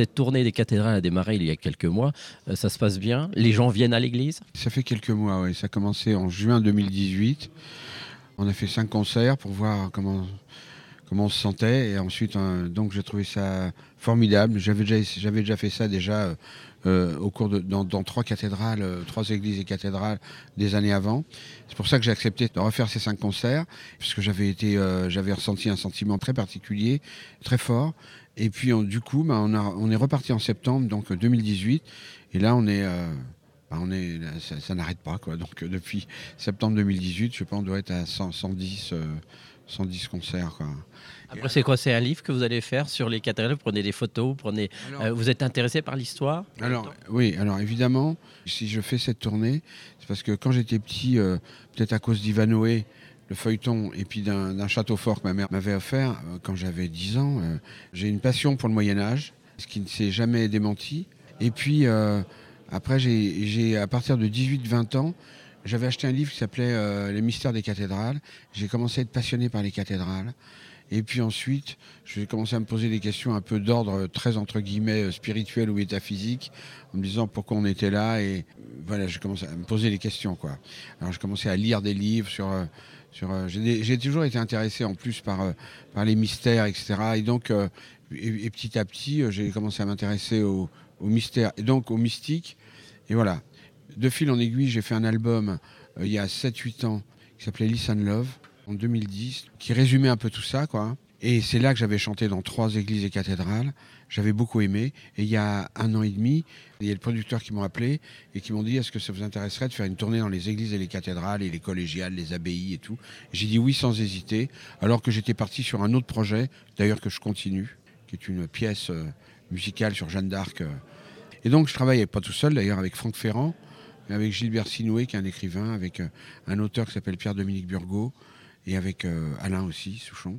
cette tournée des cathédrales a démarré il y a quelques mois. Euh, ça se passe bien? Les gens viennent à l'église? Ça fait quelques mois, oui. Ça a commencé en juin 2018. On a fait cinq concerts pour voir comment, comment on se sentait. Et ensuite, euh, donc, j'ai trouvé ça formidable. J'avais déjà, j'avais déjà fait ça déjà euh, au cours de, dans, trois cathédrales, trois églises et cathédrales des années avant. C'est pour ça que j'ai accepté de refaire ces cinq concerts, puisque j'avais été, j'avais ressenti un sentiment très particulier, très fort. Et puis, du coup, bah, on, est reparti en septembre, donc 2018. Et là, on est. Euh, bah, on est ça, n'arrête pas. Quoi. Donc, euh, depuis septembre 2018, je pense qu'on doit être à 110, 110 euh, concerts. Après, c'est quoi? C'est un livre que vous allez faire sur les cathédrales? Vous prenez des photos vous, prenez, vous êtes intéressé par l'histoire? Alors, oui, alors évidemment, si je fais cette tournée, c'est parce que quand j'étais petit, peut-être à cause d'Ivanoé, le feuilleton et puis d'un château fort que ma mère m'avait offert euh, quand j'avais 10 ans. Euh, j'ai une passion pour le Moyen Âge, ce qui ne s'est jamais démenti. Et puis euh, après, j'ai à partir de 18-20 ans, j'avais acheté un livre qui s'appelait Les mystères des cathédrales. J'ai commencé à être passionné par les cathédrales. Et puis ensuite, j'ai commencé à me poser des questions un peu d'ordre très entre guillemets spirituel ou métaphysique, en me disant pourquoi on était là. Et voilà, j'ai commencé à me poser des questions. Quoi. Alors j'ai commencé à lire des livres sur euh, j'ai toujours été intéressé en plus par, euh, par les mystères, etc. Et donc, euh, et, petit à petit, j'ai commencé à m'intéresser aux au mystères et donc aux mystiques. Et voilà. De fil en aiguille, j'ai fait un album il y a 7-8 ans qui s'appelait Listen Love en 2010, qui résumait un peu tout ça, quoi. Et c'est là que j'avais chanté dans trois églises et cathédrales. J'avais beaucoup aimé. Et il y a un an et demi, il y a le producteur qui m'ont appelé et qui m'ont dit est-ce que ça vous intéresserait de faire une tournée dans les églises et les cathédrales et les collégiales, les abbayes et tout? J'ai dit oui sans hésiter, alors que j'étais parti sur un autre projet, d'ailleurs que je continue, qui est une pièce euh, musicale sur Jeanne d'Arc. Euh. Et donc je travaille pas tout seul, d'ailleurs avec Franck Ferrand, avec Gilbert Sinoué, qui est un écrivain, avec euh, un auteur qui s'appelle Pierre-Dominique Burgot, et avec Alain aussi, Souchon.